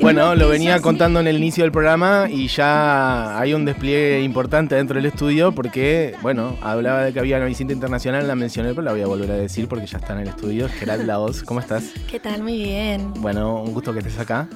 Bueno, lo venía contando en el inicio del programa y ya hay un despliegue importante dentro del estudio porque, bueno, hablaba de que había una visita internacional, la mencioné, pero la voy a volver a decir porque ya está en el estudio. Gerald Laos, ¿cómo estás? ¿Qué tal? Muy bien. Bueno, un gusto que estés acá.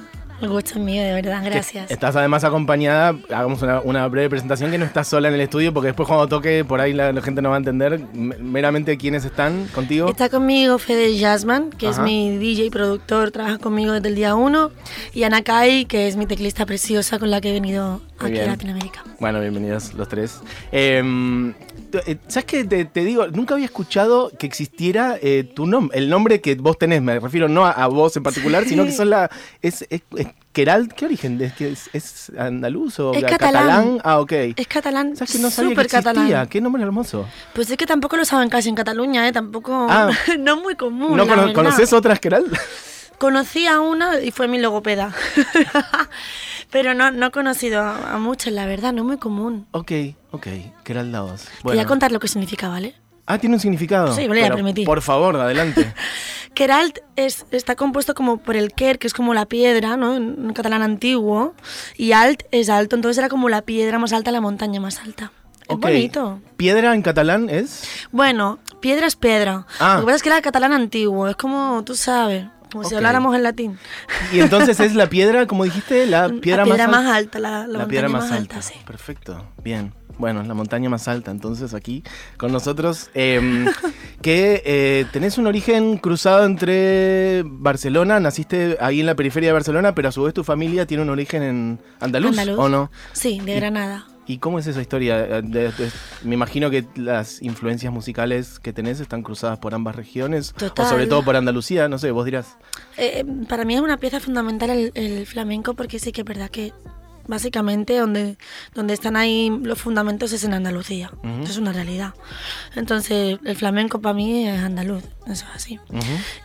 El gusto es mío, de verdad, gracias. Estás además acompañada, hagamos una, breve presentación, que no estás sola en el estudio, porque después cuando toque por ahí la, gente no va a entender meramente quiénes están contigo. Está conmigo Fede Jasman, que es mi DJ productor, trabaja conmigo desde el día uno, y Ana Kai, que es mi teclista preciosa con la que he venido aquí a Latinoamérica. Bueno, bienvenidos los tres. Em, eh, ¿Sabes qué? Te, digo, nunca había escuchado que existiera eh, tu nombre, el nombre que vos tenés, me refiero no a, vos en particular, sino que son la... Es, es, Queralt, ¿qué origen? ¿Es, es, andaluz o es catalán. Ah, ok. Es catalán. ¿Sabes que no sabía que existía? Catalán. Qué nombre hermoso. Pues es que tampoco lo saben casi en Cataluña, ¿eh? Tampoco. Ah. no muy común. ¿No conoces otras Queralt? Conocí a una y fue mi logopeda. Pero no, no he conocido a, muchas, la verdad, no muy común. Ok, ok. Queralt Laos. Bueno. Voy a contar lo que significa, ¿vale? Ah, tiene un significado. Sí, voy a permitir. Por favor, adelante. Keralt es, está compuesto como por el ker, que es como la piedra, ¿no? En, catalán antiguo, y alt es alto, entonces era como la piedra más alta, la montaña más alta. Es bonito. ¿Piedra en catalán es? Bueno, piedra es piedra. Ah. Lo que pasa es que era catalán antiguo, es como, tú sabes, como si habláramos en latín. Y entonces es la piedra, como dijiste, la piedra, la piedra más, alta. La, la, piedra más, alta, sí. Perfecto, bien bueno, la montaña más alta, entonces aquí con nosotros, em, que eh, tenés un origen cruzado entre Barcelona, naciste ahí en la periferia de Barcelona, pero a su vez tu familia tiene un origen en Andaluz, ¿o no? Sí, de Granada. ¿Y cómo es esa historia? Eh, me imagino que las influencias musicales que tenés están cruzadas por ambas regiones, o sobre todo por Andalucía, no sé, vos dirás. Eh, para mí es una pieza fundamental el, el flamenco porque sí que es verdad que básicamente donde, donde están ahí los fundamentos es en Andalucía. Eso es una realidad. Entonces, el flamenco para mí es andaluz, eso es así.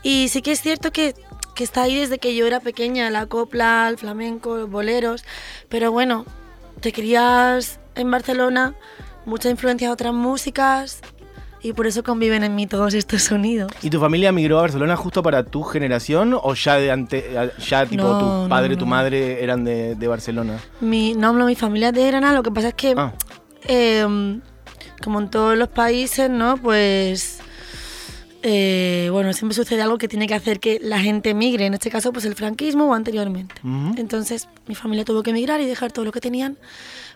Y sí que es cierto que, que, está ahí desde que yo era pequeña, la copla, el flamenco, los boleros, pero bueno, te querías en Barcelona, mucha influencia de otras músicas, y por eso conviven en mí todos estos sonidos. ¿Y tu familia migró a Barcelona justo para tu generación o ya de antes, ya tipo tu padre, y tu madre eran de, Barcelona? Mi, no, no, mi familia es de Granada, lo que pasa es que, ah. em, como en todos los países, ¿no? Pues... Eh, bueno, siempre sucede algo que tiene que hacer que la gente migre, en este caso pues el franquismo o anteriormente. Entonces mi familia tuvo que emigrar y dejar todo lo que tenían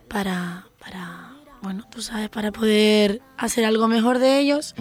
para, para bueno, tú sabes, para poder hacer algo mejor de ellos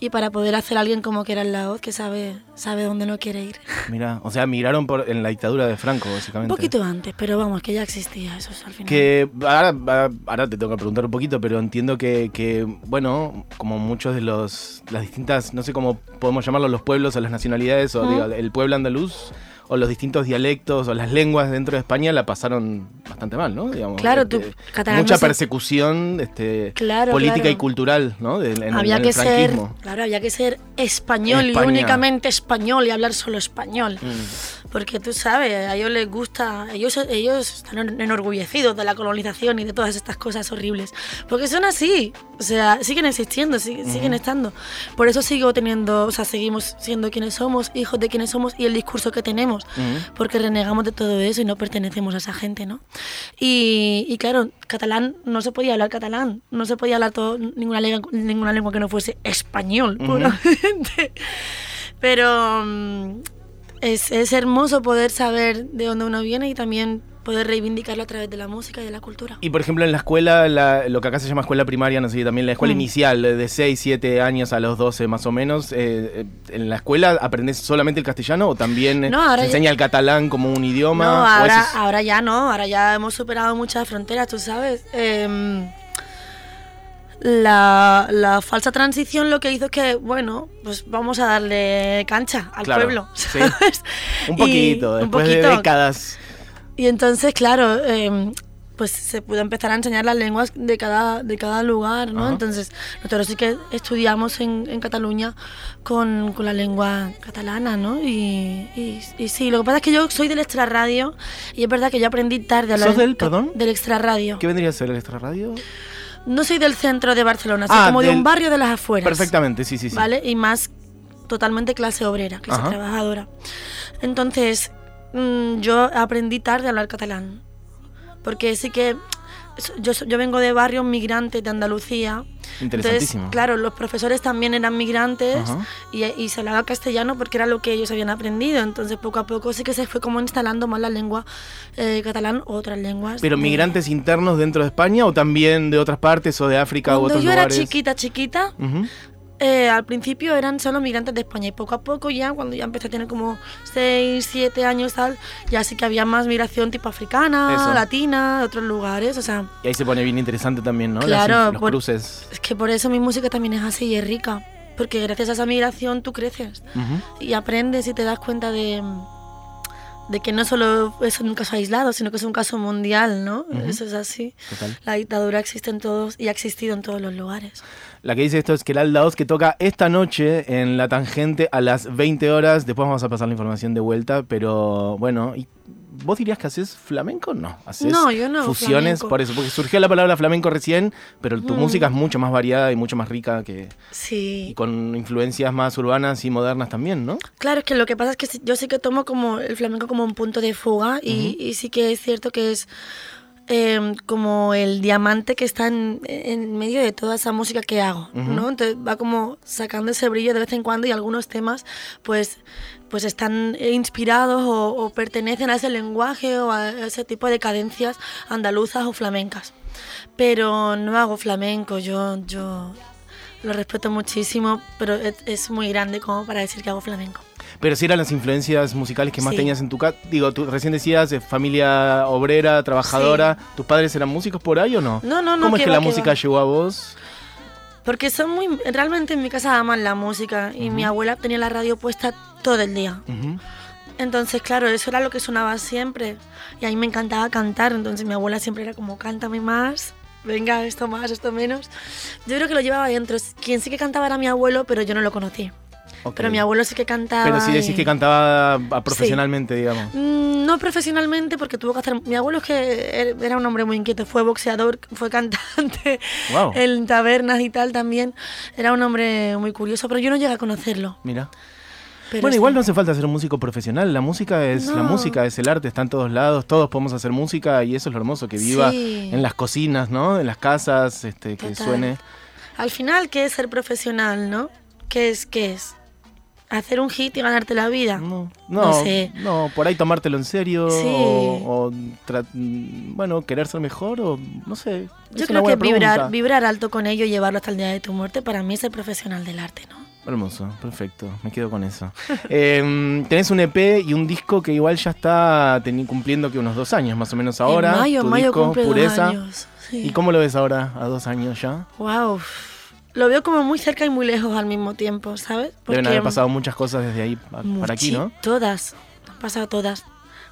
y para poder hacer alguien como que era el Laos, que sabe, sabe dónde no quiere ir. Mira, o sea, migraron por, en la dictadura de Franco, básicamente. Un poquito antes, pero vamos, que ya existía eso al final. Que ahora, ahora te tengo que preguntar un poquito, pero entiendo que, que, bueno, como muchos de los, las distintas, no sé cómo podemos llamarlos, los pueblos o las nacionalidades, o digo, el pueblo andaluz o los distintos dialectos o las lenguas dentro de España la pasaron bastante mal, ¿no? Digamos, claro, este, mucha persecución este, política y cultural, ¿no? había que ser, claro, había que ser español y únicamente español y hablar solo español. Mm. Porque tú sabes, a ellos les gusta, ellos, ellos están enorgullecidos de la colonización y de todas estas cosas horribles. Porque son así, o sea, siguen existiendo, siguen, estando. Por eso sigo teniendo, o sea, seguimos siendo quienes somos, hijos de quienes somos y el discurso que tenemos. Porque renegamos de todo eso y no pertenecemos a esa gente, ¿no? Y, claro, catalán, no se podía hablar catalán, no se podía hablar todo, ninguna, lengua, ninguna lengua que no fuese español, puramente. Pero mm, es, hermoso poder saber de dónde uno viene y también poder reivindicarlo a través de la música y de la cultura. Y por ejemplo en la escuela, lo que acá se llama escuela primaria, no sé, también la escuela mm. inicial, de 6, 7 años a los 12 más o menos, eh, eh, ¿en la escuela aprendes solamente el castellano o también se enseña el catalán como un idioma? No, ahora, ahora ya no, ahora ya hemos superado muchas fronteras, tú sabes. Eh, la, la, falsa transición lo que hizo es que, bueno, pues vamos a darle cancha al pueblo. Un poquito, después de décadas. Y entonces, claro, em, pues se pudo empezar a enseñar las lenguas de cada, de cada lugar, ¿no? Entonces, nosotros sí que estudiamos en, en Cataluña con, con, la lengua catalana, ¿no? Y, y, sí, lo que pasa es que yo soy del extrarradio y es verdad que yo aprendí tarde a hablar... ¿Sos del, perdón? Del extrarradio. ¿Qué vendría a ser el extrarradio? No soy del centro de Barcelona, soy ah, como de un barrio de las afueras. Perfectamente, sí, sí, sí. ¿Vale? Y más totalmente clase obrera, clase trabajadora. Entonces, mm, yo aprendí tarde a hablar catalán. Porque sí que yo, yo vengo de barrios migrantes de Andalucía. Interesantísimo. Entonces, claro, los profesores también eran migrantes y, y, se hablaba castellano porque era lo que ellos habían aprendido. Entonces, poco a poco sí que se fue como instalando más la lengua eh, catalán o otras lenguas. ¿Pero migrantes internos dentro de España o también de otras partes o de África o otros yo lugares? era chiquita, chiquita, eh, al principio eran solo migrantes de España y poco a poco ya, cuando ya empecé a tener como 6, 7 años tal, ya sí que había más migración tipo africana, latina, de otros lugares, o sea... Y ahí se pone bien interesante también, ¿no? Claro, los cruces. Es que por eso mi música también es así y es rica, porque gracias a esa migración tú creces y aprendes y te das cuenta de de que no solo es un caso aislado, sino que es un caso mundial, ¿no? Eso es así. La dictadura existe en todos y ha existido en todos los lugares. La que dice esto es que el Oz, que toca esta noche en La Tangente a las 20 horas. Después vamos a pasar la información de vuelta, pero bueno, ¿Vos dirías que haces flamenco? No, haces no, yo no, fusiones, por eso, porque surgió la palabra flamenco recién, pero tu mm. música es mucho más variada y mucho más rica que... Sí. Y con influencias más urbanas y modernas también, ¿no? Claro, es que lo que pasa es que yo sí que tomo como el flamenco como un punto de fuga y sí que es cierto que es Em, como el diamante que está en, medio de toda esa música que hago, ¿no? Entonces va como sacando ese brillo de vez en cuando y algunos temas pues, pues están inspirados o, pertenecen a ese lenguaje o a ese tipo de cadencias andaluzas o flamencas. Pero no hago flamenco, yo, yo lo respeto muchísimo, pero es muy grande como para decir que hago flamenco. Pero si eran las influencias musicales que más tenías en tu casa. Digo, tú recién decías familia obrera, trabajadora. ¿Tus padres eran músicos por ahí o no? No, no, no. ¿Cómo es que la música llegó a vos? Porque son muy. Realmente en mi casa aman la música y mi abuela tenía la radio puesta todo el día. Entonces, claro, eso era lo que sonaba siempre. Y a mí me encantaba cantar. Entonces, mi abuela siempre era como, cántame más. Venga, esto más, esto menos. Yo creo que lo llevaba dentro. Quien sí que cantaba era mi abuelo, pero yo no lo conocí. Pero mi abuelo sí que cantaba. Pero sí decís que cantaba profesionalmente, digamos. Mm, no profesionalmente, porque tuvo que hacer. Mi abuelo es que era un hombre muy inquieto, fue boxeador, fue cantante en tabernas y tal también. Era un hombre muy curioso, pero yo no llegué a conocerlo. Mira. bueno, igual no hace falta ser un músico profesional. La música es la música, es el arte, está en todos lados. Todos podemos hacer música y eso es lo hermoso, que viva en las cocinas, ¿no? En las casas, este, que suene. Al final, ¿qué es ser profesional, no? ¿Qué es? ¿Qué es? Hacer un hit y ganarte la vida. No, no, no, por ahí tomártelo en serio o, bueno, querer ser mejor o no sé. Yo creo que vibrar, vibrar alto con ello y llevarlo hasta el día de tu muerte para mí es el profesional del arte, ¿no? Hermoso, perfecto, me quedo con eso. Em, tenés un EP y un disco que igual ya está cumpliendo que unos dos años más o menos ahora. En mayo, mayo cumple Pureza. años. ¿Y cómo lo ves ahora, a dos años ya? Wow lo veo como muy cerca y muy lejos al mismo tiempo, ¿sabes? Porque Deben haber pasado muchas cosas desde ahí para aquí, ¿no? Todas, han pasado todas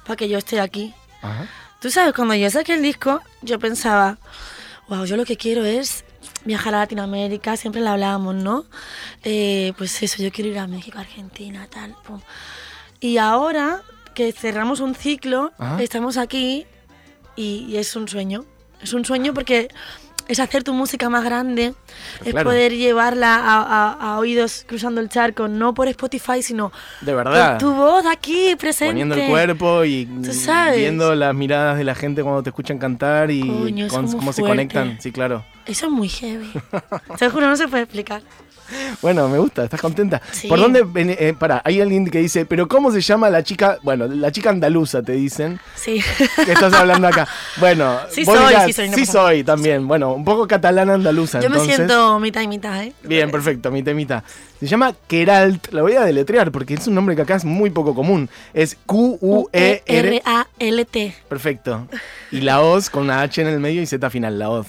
para que yo esté aquí. Ajá. Tú sabes, cuando yo saqué el disco, yo pensaba, wow, yo lo que quiero es viajar a Latinoamérica, siempre lo hablábamos, ¿no? Eh, pues eso, yo quiero ir a México, Argentina, tal. Y ahora que cerramos un ciclo, estamos aquí y es un sueño. Es un sueño porque es hacer tu música más grande, es poder llevarla a, oídos cruzando el charco, no por Spotify, sino de verdad. tu voz aquí presente. Poniendo el cuerpo y viendo las miradas de la gente cuando te escuchan cantar y cómo se conectan. Sí, claro. Eso es muy heavy. Te juro, no se puede explicar. Bueno, me gusta, ¿estás contenta? ¿Por dónde? Eh, para, hay alguien que dice, pero ¿cómo se llama la chica? Bueno, la chica andaluza, te dicen. Sí. Que estás hablando acá. Bueno, sí soy, sí soy. sí soy también. Bueno, un poco catalana andaluza. Yo me siento mitad y mitad, ¿eh? Bien, perfecto, mitad y mitad. Se llama Keralt, la voy a deletrear porque es un nombre que acá es muy poco común. Es Q-U-E-R-A-L-T. Perfecto. Y la Oz con una H en el medio y Z final, la Oz.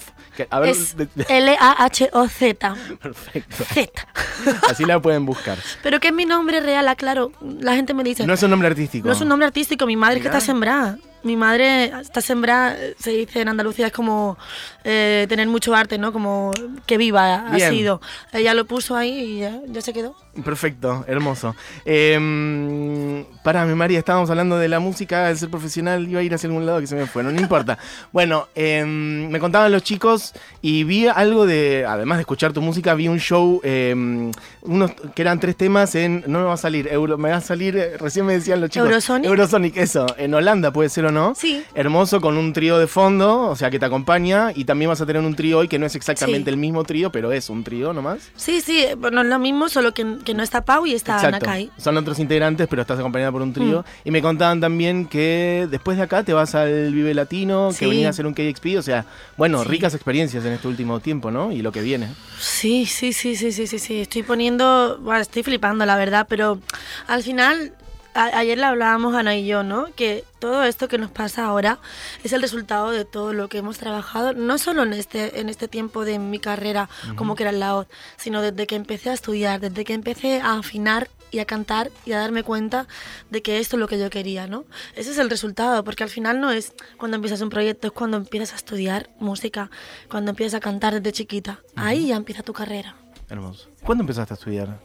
L-A-H-O-Z. Perfecto. Z. Así la pueden buscar. Pero que es mi nombre real, aclaro. La gente me dice. No es un nombre artístico. No es un nombre artístico. Mi madre es que está sembrada. mi madre está sembrada, se dice en Andalucía, es como eh, tener mucho arte, ¿no? Como que viva ha sido. Ella lo puso ahí y ya, se quedó. Perfecto, hermoso. Eh, para mi María, estábamos hablando de la música, de ser profesional, iba a ir hacia algún lado que se me fue, no, importa. Bueno, em, me contaban los chicos y vi algo de, además de escuchar tu música, vi un show, em, unos que eran tres temas en, no me va a salir, Euro, me va a salir, eh, recién me decían los chicos. Eurosonic. Eurosonic, eso, en Holanda puede ser o no. Sí. Hermoso con un trío de fondo, o sea que te acompaña y también vas a tener un trío hoy que no es exactamente el mismo trío, pero es un trío nomás. Sí, sí, bueno, es lo mismo, solo que, no está Pau y está Exacto. Nakai. Son otros integrantes, pero estás acompañada por un trío. Mm. Y me contaban también que después de acá te vas al Vive Latino, que venía a hacer un KXP, o sea, bueno, ricas experiencias en este último tiempo, ¿no? Y lo que viene. Sí, sí, sí, sí, sí, sí, sí. Estoy poniendo, bueno, estoy flipando, la verdad, pero al final ayer le hablábamos Ana y yo, ¿no? Que todo esto que nos pasa ahora es el resultado de todo lo que hemos trabajado, no solo en este, en este tiempo de mi carrera, como que era la sino desde que empecé a estudiar, desde que empecé a afinar y a cantar y a darme cuenta de que esto es lo que yo quería, ¿no? Ese es el resultado, porque al final no es cuando empiezas un proyecto, es cuando empiezas a estudiar música, cuando empiezas a cantar desde chiquita. Ahí ya empieza tu carrera. Hermoso. ¿Cuándo empezaste a estudiar?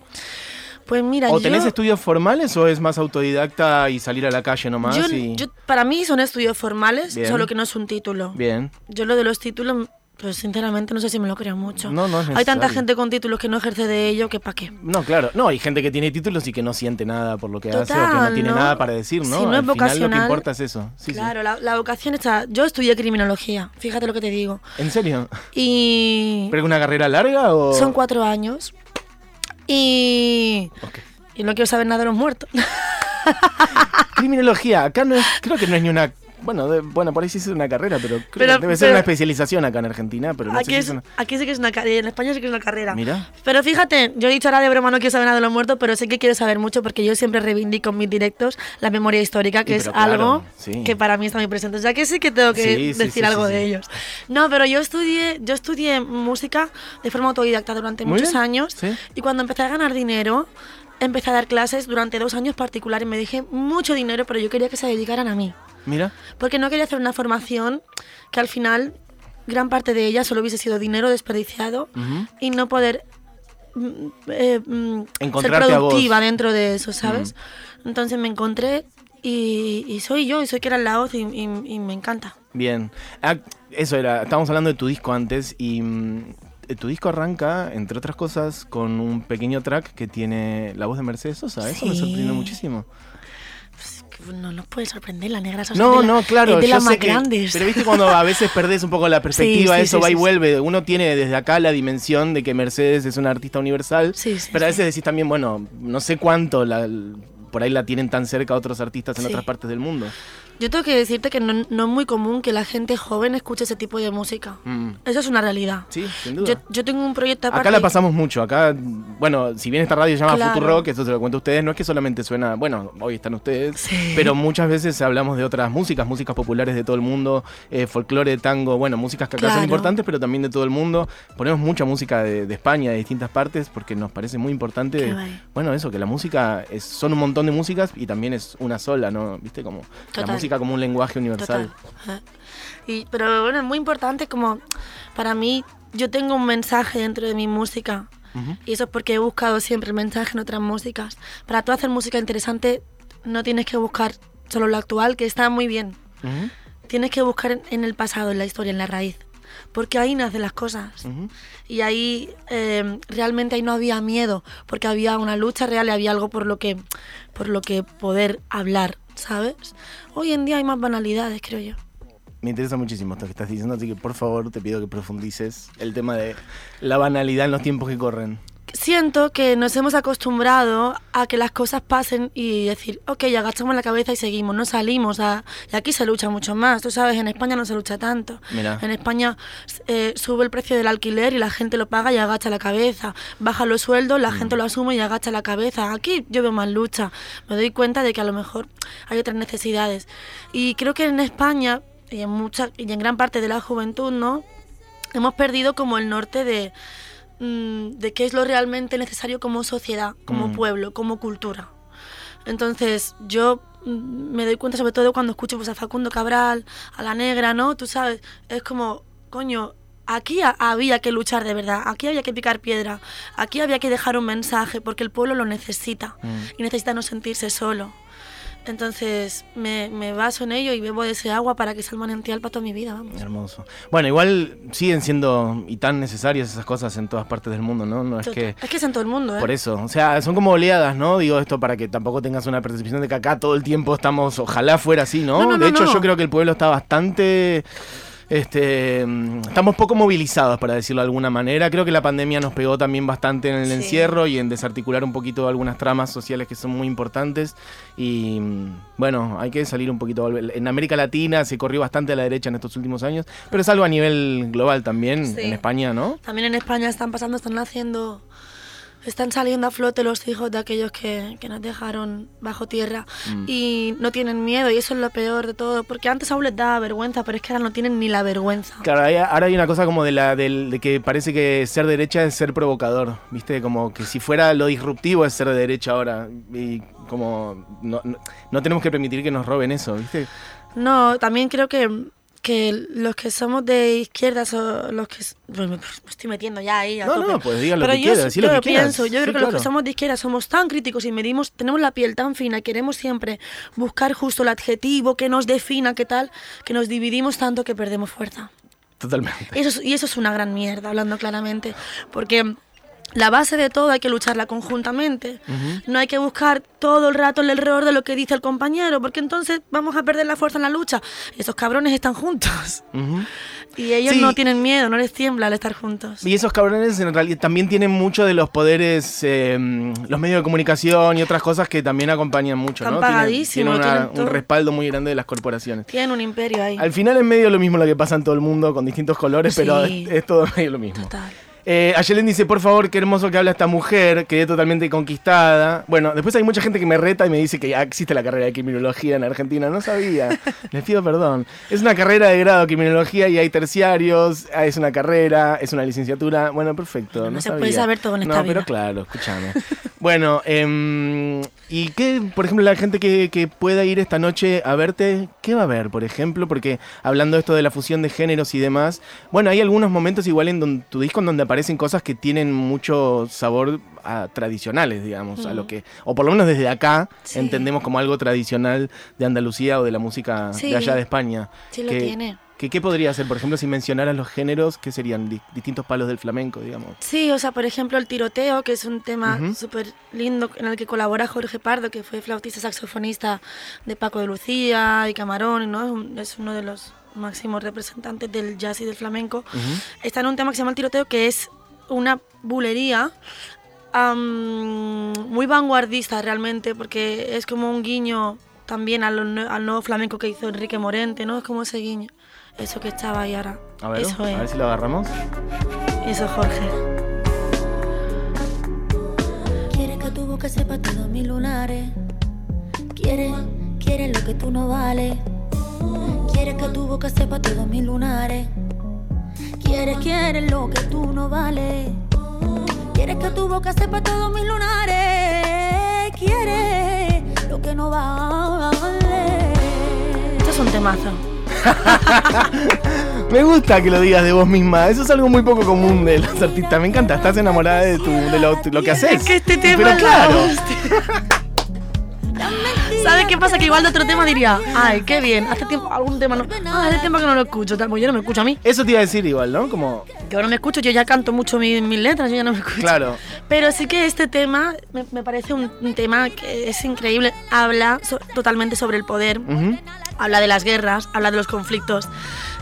Pues mira, ¿O tenés estudios formales o es más autodidacta y salir a la calle nomás? Yo, para mí son estudios formales, solo que no es un título. Bien. Yo lo de los títulos, pues sinceramente no sé si me lo creo mucho. No, no Hay tanta gente con títulos que no ejerce de ello que para qué. No, claro. No, hay gente que tiene títulos y que no siente nada por lo que hace o que no tiene nada para decir, ¿no? Si no es vocacional, final lo que importa es eso. claro, La, vocación está... Yo estudié criminología, fíjate lo que te digo. ¿En serio? Y... ¿Pero es una carrera larga o...? Son cuatro años. Y... Y no quiero saber nada de los muertos. Criminología, acá no es, creo que no es ni una bueno, bueno, por ahí sí es una carrera, pero, creo que debe ser una especialización acá en Argentina. Pero no aquí, sé es, aquí sí que es una carrera, en España sí que es una carrera. Mira. Pero fíjate, yo he dicho ahora de broma no quiero saber nada de los muertos, pero sé que quiero saber mucho porque yo siempre reivindico en mis directos la memoria histórica, que es algo que para mí está muy presente. O sea que sí que tengo que decir algo de ellos. No, pero yo estudié, yo estudié música de forma autodidacta durante muchos años y cuando empecé a ganar dinero empecé a dar clases durante dos años particulares. Me dije mucho dinero, pero yo quería que se dedicaran a mí. Mira. Porque no quería hacer una formación que al final gran parte de ella solo hubiese sido dinero desperdiciado y no poder mm, eh, mm, ser productiva dentro de eso, ¿sabes? Entonces me encontré y, soy yo, y soy que era la voz y, me encanta. Bien. Ah, eso era, estábamos hablando de tu disco antes y mm, eh, tu disco arranca, entre otras cosas, con un pequeño track que tiene la voz de Mercedes Sosa. Eso me sorprendió muchísimo. No nos puede sorprender la negra Sosa. No, no, claro. de las más grandes. pero viste cuando a veces perdés un poco la perspectiva, eso va y vuelve. Uno tiene desde acá la dimensión de que Mercedes es una artista universal. pero a veces decís también, bueno, no sé cuánto la, por ahí la tienen tan cerca otros artistas en otras partes del mundo. Yo tengo que decirte que no, no, es muy común que la gente joven escuche ese tipo de música. Mm. Eso es una realidad. Sí, sin duda. Yo, tengo un proyecto aparte. Acá la pasamos mucho. Acá, bueno, si bien esta radio se llama claro. Rock, eso se lo cuento a ustedes, no es que solamente suena, bueno, hoy están ustedes, pero muchas veces hablamos de otras músicas, músicas populares de todo el mundo, eh, folclore, tango, bueno, músicas que acá son importantes, pero también de todo el mundo. Ponemos mucha música de, España, de distintas partes, porque nos parece muy importante, bueno, eso, que la música es, son un montón de músicas y también es una sola, ¿no? ¿Viste? Como la música como un lenguaje universal. Y, pero bueno, es muy importante como para mí, yo tengo un mensaje dentro de mi música. Y eso es porque he buscado siempre el mensaje en otras músicas. Para tú hacer música interesante, no tienes que buscar solo lo actual, que está muy bien. Tienes que buscar en el pasado, en la historia, en la raíz porque ahí nacen las cosas. Y ahí eh, realmente ahí no había miedo, porque había una lucha real y había algo por lo que, por lo que poder hablar. ¿sabes? Hoy en día hay más banalidades, creo yo. Me interesa muchísimo esto que estás diciendo, así que por favor te pido que profundices el tema de la banalidad en los tiempos que corren siento que nos hemos acostumbrado a que las cosas pasen y decir, ok, agachamos la cabeza y seguimos, no salimos. A... Y aquí se lucha mucho más, tú sabes, en España no se lucha tanto. En España eh, sube el precio del alquiler y la gente lo paga y agacha la cabeza. Baja los sueldos, la mm. gente lo asume y agacha la cabeza. Aquí yo veo más lucha. Me doy cuenta de que a lo mejor hay otras necesidades. Y creo que en España y en, mucha, y en gran parte de la juventud, ¿no? Hemos perdido como el norte de Mm, de qué es lo realmente necesario como sociedad, como mm. pueblo, como cultura. Entonces yo me doy cuenta sobre todo cuando escucho pues, a Facundo Cabral, a La Negra, ¿no? Tú sabes, es como, coño, aquí había que luchar de verdad, aquí había que picar piedra, aquí había que dejar un mensaje porque el pueblo lo necesita mm. y necesita no sentirse solo. Entonces me, baso en ello y bebo de ese agua para que sea el manantial para toda mi vida. Hermoso. Bueno, igual siguen siendo y tan necesarias esas cosas en todas partes del mundo, ¿no? no es, que, es que es en todo el mundo, ¿eh? Por eso. O sea, son como oleadas, ¿no? Digo esto para que tampoco tengas una percepción de que acá todo el tiempo estamos, ojalá fuera así, ¿no? de hecho, yo creo que el pueblo está bastante este, estamos poco movilizados, para decirlo de alguna manera. Creo que la pandemia nos pegó también bastante en el encierro y en desarticular un poquito algunas tramas sociales que son muy importantes. Y bueno, hay que salir un poquito. En América Latina se corrió bastante a la derecha en estos últimos años, pero es algo a nivel global también, en España, ¿no? También en España están pasando, están haciendo están saliendo a flote los hijos de aquellos que, nos dejaron bajo tierra mm. y no tienen miedo y eso es lo peor de todo, porque antes aún les daba vergüenza, pero es que ahora no tienen ni la vergüenza. Claro, ahora hay una cosa como de, la, de, que parece que ser derecha es ser provocador, ¿viste? Como que si fuera lo disruptivo es ser de derecha ahora y como no, no tenemos que permitir que nos roben eso, ¿viste? No, también creo que que los que somos de izquierdas o los que pues me estoy metiendo ya ahí no no pues digan lo que yo, quieras, lo que pienso yo creo que los que somos de izquierda somos tan críticos y medimos tenemos la piel tan fina queremos siempre buscar justo el adjetivo que nos defina qué tal que nos dividimos tanto que perdemos fuerza. Totalmente. Eso, y eso es una gran mierda hablando claramente porque la base de todo hay que lucharla conjuntamente. No hay que buscar todo el rato el error de lo que dice el compañero, porque entonces vamos a perder la fuerza en la lucha. Esos cabrones están juntos. Y ellos no tienen miedo, no les tiembla al estar juntos. Y esos cabrones en realidad también tienen mucho de los poderes, em, los medios de comunicación y otras cosas que también acompañan mucho. Están pagadísimos. Tienen, un respaldo muy grande de las corporaciones. Tienen un imperio ahí. Al final es medio lo mismo lo que pasa en todo el mundo con distintos colores, pero es, es todo medio lo mismo. Total. Eh, Ayelen dice, por favor, qué hermoso que habla esta mujer, quedé totalmente conquistada. Bueno, después hay mucha gente que me reta y me dice que ya existe la carrera de criminología en Argentina. No sabía. Les pido perdón. Es una carrera de grado de criminología y hay terciarios, ah, es una carrera, es una licenciatura. Bueno, perfecto. No, se puede saber todo en esta no, pero claro, escúchame. bueno, eh, ¿y qué, por ejemplo, la gente que, que pueda ir esta noche a verte, qué va a ver, por ejemplo? Porque hablando esto de la fusión de géneros y demás, bueno, hay algunos momentos igual en donde, tu disco en donde aparece parecen cosas que tienen mucho sabor a tradicionales, digamos, a lo que, o por lo menos desde acá entendemos como algo tradicional de Andalucía o de la música de allá de España. Sí, lo tiene. ¿Qué podría ser, por ejemplo, si mencionaras los géneros, qué serían distintos palos del flamenco, digamos? Sí, o sea, por ejemplo, el tiroteo, que es un tema súper lindo en el que colabora Jorge Pardo, que fue flautista saxofonista de Paco de Lucía y Camarón, ¿no? es uno de los máximos representantes del jazz y del flamenco, está en un tema que se llama El Tiroteo, que es una bulería muy vanguardista realmente, porque es como un guiño también al, nuevo flamenco que hizo Enrique Morente, ¿no? Es como ese guiño, eso que estaba ahí ahora. A ver, a ver si lo agarramos. Eso, Jorge. Quieres que tu boca sepa todos mis lunares. Quieres, quieres lo que tú no vales. Quieres que tu boca sepa todos mis lunares. Quieres, quieres lo que tú no vales. Quieres que tu boca sepa todos mis lunares. Quieres lo que no vale. Esto es un temazo. Me gusta que lo digas de vos misma. Eso es algo muy poco común de los artistas. Me encanta. Estás enamorada de, tu, de lo, que haces. Es que este tema Pero claro. ¿Sabes qué pasa? Que igual de otro tema diría, ay, qué bien, hace tiempo, algún tema no. Ah, hace tiempo que no lo escucho, pues yo no me escucho a mí. Eso te iba a decir igual, ¿no? Como. Yo no me escucho, yo ya canto mucho mis, letras, yo ya no me escucho. Claro. Pero sí que este tema me, parece un, tema que es increíble. Habla totalmente sobre el poder, habla de las guerras, habla de los conflictos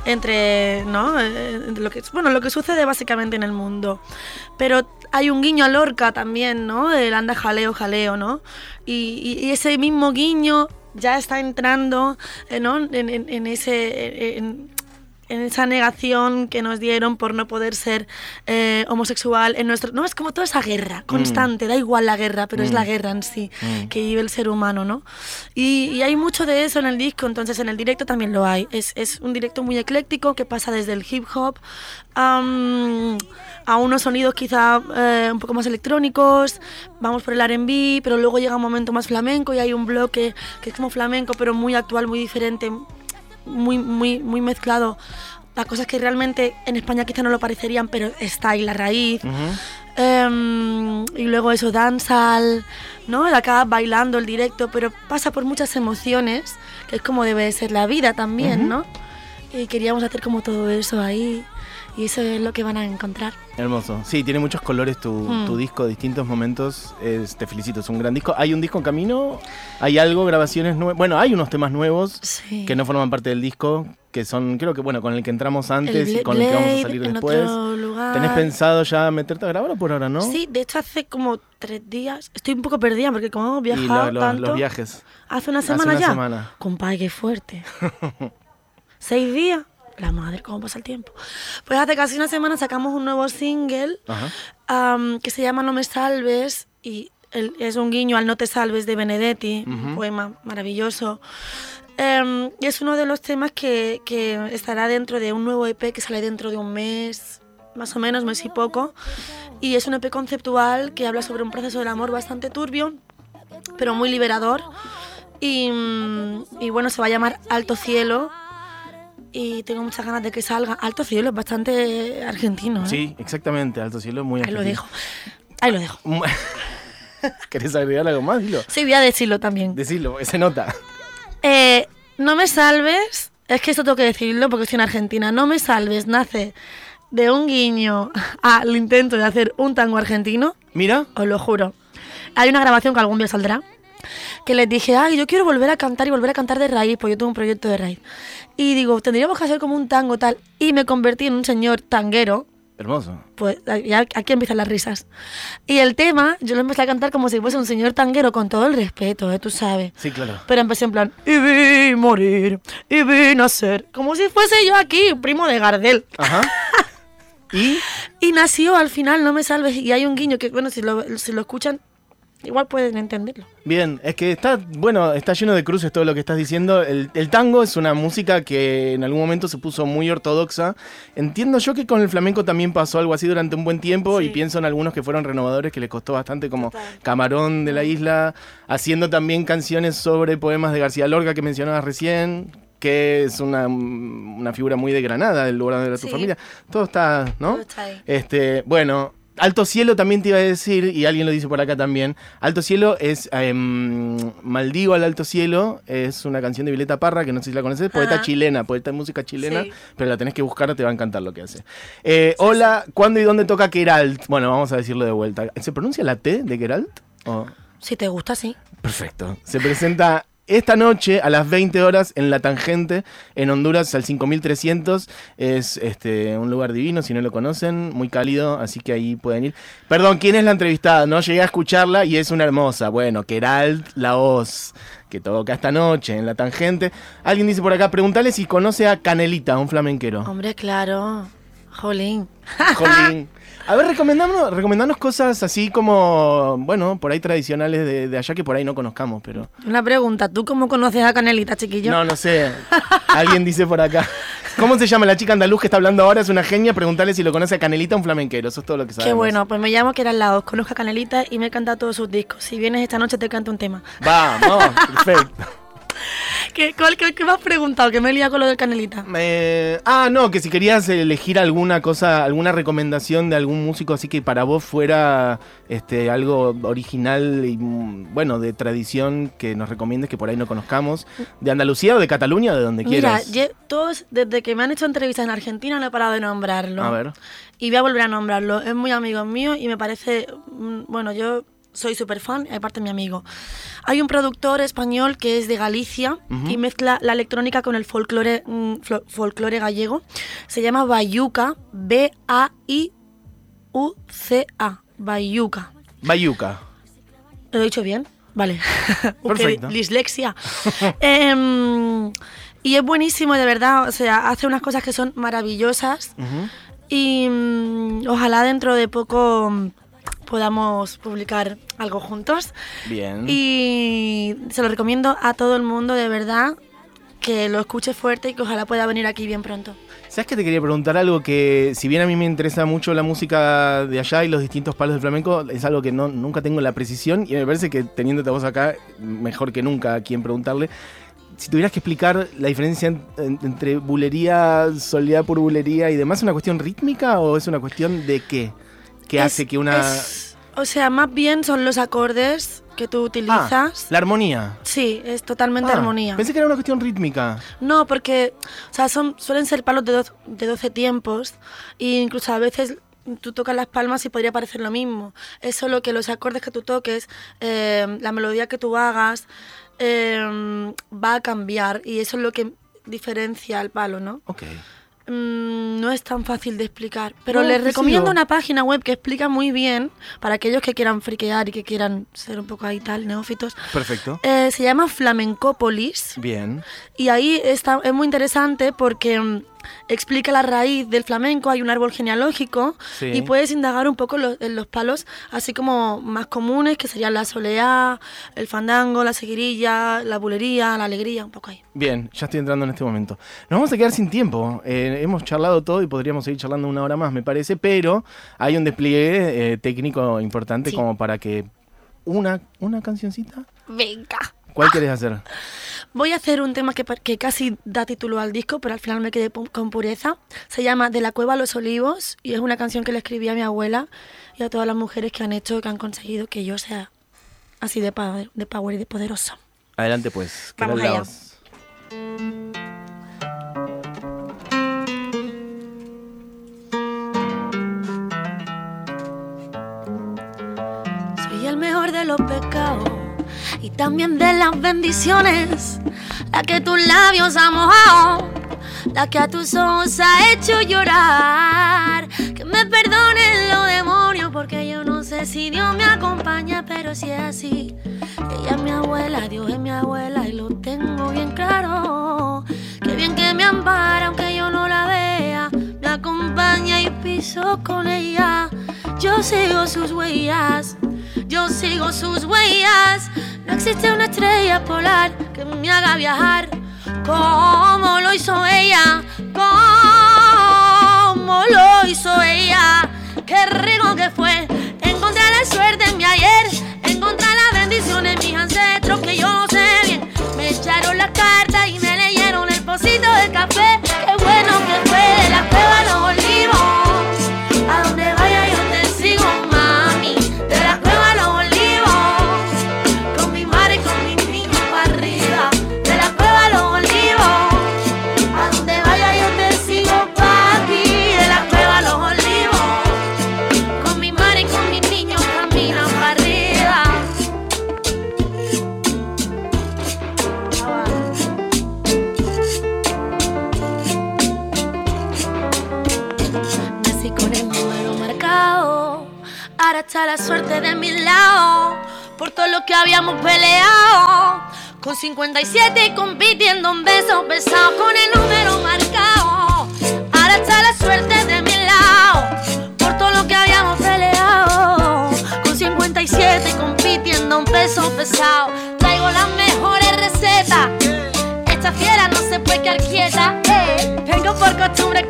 entre, ¿no? Eh, lo que, bueno, lo que sucede básicamente en el mundo. Pero hay un guiño a Lorca también, ¿no? El anda jaleo, jaleo, ¿no? Y, ese mismo guiño ya está entrando, eh, ¿no? En, ese... esa negación que nos dieron por no poder ser eh, homosexual en nuestro... No, es como toda esa guerra mm. constante, da igual la guerra, pero es la mm. guerra en sí mm. que vive el ser humano, ¿no? Y, hay mucho de eso en el disco, entonces en el directo también lo hay. Es, es un directo muy ecléctico que pasa desde el hip hop a unos sonidos quizá eh, un poco más electrónicos, vamos por el RB, pero luego llega un momento más flamenco y hay un bloque que es como flamenco, pero muy actual, muy diferente, muy, muy, muy mezclado las cosas que realmente en España quizá no lo parecerían, pero está ahí la raíz. Em, y luego eso, dancehall, ¿no? Acá bailando el directo, pero pasa por muchas emociones, que es como debe ser la vida también, ¿no? Y queríamos hacer como todo eso ahí y eso es lo que van a encontrar. Hermoso. Sí, tiene muchos colores tu, mm. disco, distintos momentos. te felicito, es un gran disco. ¿Hay un disco en camino? ¿Hay algo, grabaciones nuevas? Bueno, hay unos temas nuevos que no forman parte del disco, que son, creo que, bueno, con el que entramos antes y con el que vamos a salir después. ¿Tenés pensado ya meterte a grabar o por ahora no? Sí, de hecho hace como tres días. Estoy un poco perdida porque como hemos viajado y los viajes. Hace una semana hace una ya. Semana. Compadre, qué fuerte. ¿Seis días? La madre, ¿cómo pasa el tiempo? Pues hace casi una semana sacamos un nuevo single que se llama No me salves y es un guiño al No te salves de Benedetti, un poema maravilloso. Em, y es uno de los temas que, que, estará dentro de un nuevo EP que sale dentro de un mes, más o menos, mes y poco. Y es un EP conceptual que habla sobre un proceso del amor bastante turbio, pero muy liberador. Y, y bueno, se va a llamar Alto Cielo y tengo muchas ganas de que salga. Alto Cielo es bastante argentino. ¿eh? Sí, exactamente, Alto Cielo es muy argentino. Ahí lo dejo. Ahí lo dejo. ¿Querés agregar algo más? Dilo. Sí, voy a decirlo también. Decirlo, se nota. Eh, no me salves, es que esto tengo que decirlo porque estoy en Argentina. No me salves nace de un guiño al intento de hacer un tango argentino. Mira. Os lo juro. Hay una grabación que algún día saldrá que les dije, ay, yo quiero volver a cantar y volver a cantar de raíz, porque yo tengo un proyecto de raíz. Y digo, tendríamos que hacer como un tango tal. Y me convertí en un señor tanguero. Hermoso. Pues aquí empiezan las risas. Y el tema, yo lo empecé a cantar como si fuese un señor tanguero, con todo el respeto, ¿eh? tú sabes. Sí, claro. Pero empecé en plan, y vi morir, y vi nacer. Como si fuese yo aquí, primo de Gardel. Ajá. ¿Y? y nació al final, no me salves. Y hay un guiño que, bueno, si lo, si lo escuchan, igual pueden entenderlo. Bien, es que está, bueno, está lleno de cruces todo lo que estás diciendo. El, tango es una música que en algún momento se puso muy ortodoxa. Entiendo yo que con el flamenco también pasó algo así durante un buen tiempo y pienso en algunos que fueron renovadores que les costó bastante, como Camarón de la Isla, haciendo también canciones sobre poemas de García Lorca que mencionabas recién, que es una, figura muy de Granada, del lugar donde era tu familia. Todo está, ¿no? Todo está ahí. Este, bueno, Alto Cielo también te iba a decir, y alguien lo dice por acá también. Alto Cielo es em, Maldigo al Alto Cielo, es una canción de Violeta Parra, que no sé si la conoces, poeta chilena, poeta de música chilena, pero la tenés que buscar, te va a encantar lo que hace. Eh, hola, ¿cuándo y dónde toca Keralt? Bueno, vamos a decirlo de vuelta. ¿Se pronuncia la T de Keralt? Si te gusta, sí. Perfecto. Se presenta esta noche a las 20 horas en La Tangente, en Honduras, al 5300. Es este, un lugar divino, si no lo conocen, muy cálido, así que ahí pueden ir. Perdón, ¿quién es la entrevistada? No llegué a escucharla y es una hermosa. Bueno, Keralt Laos, que toca esta noche en La Tangente. Alguien dice por acá, pregúntale si conoce a Canelita, un flamenquero. Hombre, claro. Jolín. Jolín. A ver, recomendanos, cosas así como, bueno, por ahí tradicionales de, allá que por ahí no conozcamos, pero... Una pregunta, ¿tú cómo conoces a Canelita, chiquillo? No, no sé. Alguien dice por acá. ¿Cómo se llama la chica andaluz que está hablando ahora? Es una genia. Preguntarle si lo conoce a Canelita, un flamenquero. Eso es todo lo que sabemos. Qué bueno. Pues me llamo que al lado. Conozco a Canelita y me canta todos sus discos. Si vienes esta noche te canto un tema. Vamos, perfecto. ¿Qué, cuál, qué, me has preguntado? Que me he con lo del canelita. ah, no, que si querías elegir alguna cosa, alguna recomendación de algún músico así que para vos fuera este, algo original y bueno, de tradición que nos recomiendes que por ahí no conozcamos. ¿De Andalucía o de Cataluña o de donde quieras? Mira, todos, desde que me han hecho entrevistas en Argentina no he parado de nombrarlo. A ver. Y voy a volver a nombrarlo. Es muy amigo mío y me parece, mm, bueno, yo soy súper fan, aparte mi amigo. Hay un productor español que es de Galicia y mezcla la electrónica con el folclore, mm, folclore gallego. Se llama Bayuca, B-A-I-U-C-A, Bayuca. Bayuca. ¿Lo he dicho bien? Vale. Perfecto. dislexia. Em, Y es buenísimo, de verdad. O sea, hace unas cosas que son maravillosas. Y mm, ojalá dentro de poco podamos publicar algo juntos. Bien. Y se lo recomiendo a todo el mundo, de verdad, que lo escuche fuerte y que ojalá pueda venir aquí bien pronto. ¿Sabes que te quería preguntar algo que, si bien a mí me interesa mucho la música de allá y los distintos palos del flamenco, es algo que no, nunca tengo la precisión y me parece que teniéndote vos acá, mejor que nunca a quien preguntarle. Si tuvieras que explicar la diferencia entre bulería, soledad por bulería y demás, ¿es una cuestión rítmica o es una cuestión de qué? ¿Qué hace que una...? o sea, más bien son los acordes que tú utilizas. Ah, la armonía. Sí, es totalmente ah, armonía. Pensé que era una cuestión rítmica. No, porque o sea, son, suelen ser palos de, de 12 tiempos e incluso a veces tú tocas las palmas y podría parecer lo mismo. Es solo que los acordes que tú toques, eh, la melodía que tú hagas, eh, va a cambiar y eso es lo que diferencia al palo, ¿no? Ok. Mm, no es tan fácil de explicar, pero les recomiendo una página web que explica muy bien para aquellos que quieran friquear y que quieran ser un poco ahí tal, neófitos. Perfecto. Eh, se llama Flamencópolis. Bien. Y ahí está, es muy interesante porque mm, explica la raíz del flamenco, hay un árbol genealógico y puedes indagar un poco en los palos, así como más comunes, que serían la soleá, el fandango, la seguirilla, la bulería, la alegría, un poco ahí. Bien, ya estoy entrando en este momento. Nos vamos a quedar sin tiempo. Eh, hemos charlado todo y podríamos seguir charlando una hora más, me parece, pero hay un despliegue eh, técnico importante como para que una, una cancioncita. Venga. ¿Cuál quieres hacer? Voy a hacer un tema que, que, casi da título al disco, pero al final me quedé con pureza. Se llama De la cueva a los olivos y es una canción que le escribí a mi abuela y a todas las mujeres que han hecho, que han conseguido que yo sea así de power, de power y de poderoso. Adelante pues. Vamos allá. Soy el mejor de los pecados y también de las bendiciones, la que tus labios han mojado, la que a tus ojos ha hecho llorar. Que me perdonen los demonios, porque yo no sé si Dios me acompaña, pero si es así, ella es mi abuela, Dios es mi abuela y lo tengo bien claro. Que bien que me ampara, aunque yo no la vea, me acompaña y piso con ella. Yo sigo sus huellas, yo sigo sus huellas. No existe una estrella polar que me haga viajar. Como lo hizo ella, como lo hizo ella. Qué rico que fue. Encontrar la suerte en mi ayer, encontrar la bendición en mis ancestros que yo no sé 57 compitiendo un beso besado con el número marcado. Ahora está la suerte de mi lado por todo lo que habíamos peleado. Con 57 compitiendo un peso pesado. Traigo las mejores recetas. Esta fiera no se puede quedar quieta. Eh. Tengo por costumbre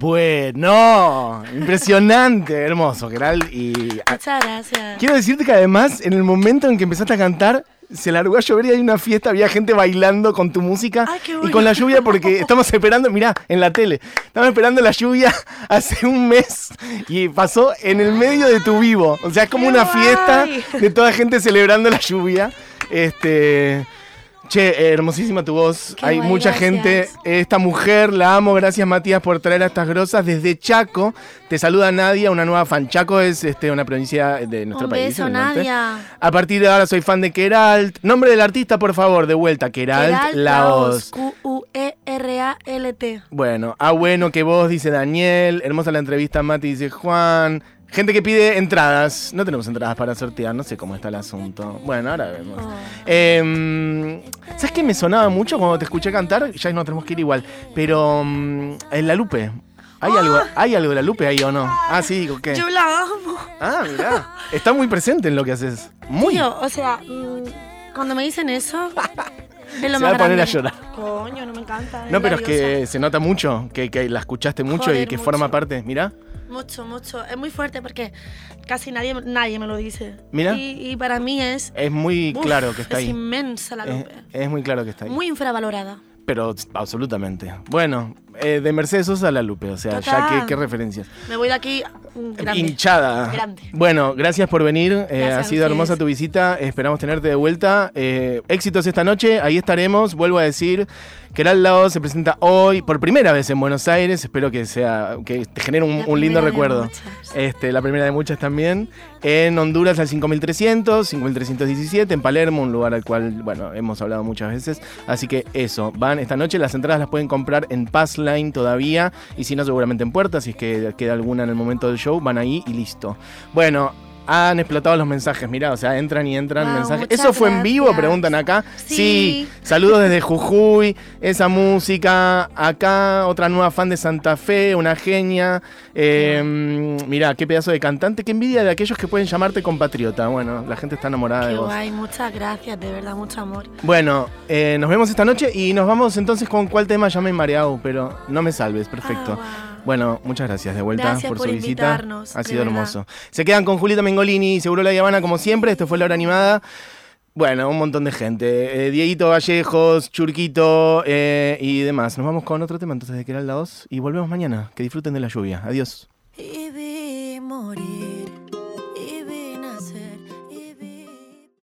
Bueno, impresionante, hermoso, Geral. Y Muchas gracias. Quiero decirte que además, en el momento en que empezaste a cantar, se largó a llover y hay una fiesta, había gente bailando con tu música y con la lluvia porque estamos esperando, mirá, en la tele, estamos esperando la lluvia hace un mes y pasó en el medio de tu vivo. O sea, es como una fiesta de toda gente celebrando la lluvia. Este, Che, hermosísima tu voz. Hay mucha gente. Esta mujer la amo. Gracias, Matías, por traer a estas grosas. Desde Chaco te saluda Nadia, una nueva fan. Chaco es este, una provincia de nuestro Un país. Beso, Nadia. A partir de ahora soy fan de Keralt. Nombre del artista, por favor, de vuelta. Keralt, Laos. Q-U-E-R-A-L-T. Bueno, ah, bueno que vos, dice Daniel. Hermosa la entrevista, Mati, dice Juan. Gente que pide entradas. No tenemos entradas para sortear, no sé cómo está el asunto. Bueno, ahora vemos. Oh. Em, ¿Sabes qué me sonaba mucho cuando te escuché cantar? Ya no tenemos que ir igual. Pero mm, en la Lupe. ¿Hay, algo, ah. ¿Hay algo de la Lupe ahí o no? Ah, sí, ¿qué? Yo la amo. Ah, mirá. Está muy presente en lo que haces. Muy. Tío, o sea, mm, cuando me dicen eso. Se va a poner a llorar. Coño, no me encanta. No, pero es que se nota mucho, que, que la escuchaste mucho y que forma parte. Mira. Mucho, mucho. Es muy fuerte porque casi nadie, nadie me lo dice. Mira. Y, para mí es. Es muy claro que está ahí. Es inmensa la Lupe. Es, muy claro que está ahí. Muy infravalorada. Pero absolutamente. Bueno, eh, de Mercedes Sosa a la Lupe, o sea, ya qué referencias. Me voy de aquí grande. Hinchada. Grande. Bueno, gracias por venir. Eh, ha sido hermosa tu visita. Esperamos tenerte de vuelta. Eh, éxitos esta noche. Ahí estaremos. Vuelvo a decir. Keral Lao se presenta hoy por primera vez en Buenos Aires. Espero que sea que te genere un, lindo recuerdo. Este, la primera de muchas también. En Honduras al 5300, 5317. En Palermo, un lugar al cual, bueno, hemos hablado muchas veces. Así que eso, van esta noche. Las entradas las pueden comprar en Passline todavía. Y si no, seguramente en Puerta. Si es que queda alguna en el momento del show, van ahí y listo. Bueno, han explotado los mensajes, mirá, o sea, entran y entran mensajes. ¿Eso fue en vivo? Preguntan acá. Sí. Saludos desde Jujuy, esa música. Acá, otra nueva fan de Santa Fe, una genia. Eh, mirá, qué pedazo de cantante. Qué envidia de aquellos que pueden llamarte compatriota. Bueno, la gente está enamorada de vos. Guay, muchas gracias, de verdad, mucho amor. Bueno, eh, nos vemos esta noche y nos vamos entonces con cuál tema ya me mareado, pero no me salves, perfecto. Ah, bueno, muchas gracias de vuelta por, su visita. Ha sido hermoso. Se quedan con Julieta Mengolini, seguro la Habana como siempre. Esto fue la hora animada. Bueno, un montón de gente. Eh, Dieguito Vallejos, Churquito eh, y demás. Nos vamos con otro tema entonces de que era el 2 y volvemos mañana. Que disfruten de la lluvia. Adiós. Y vi morir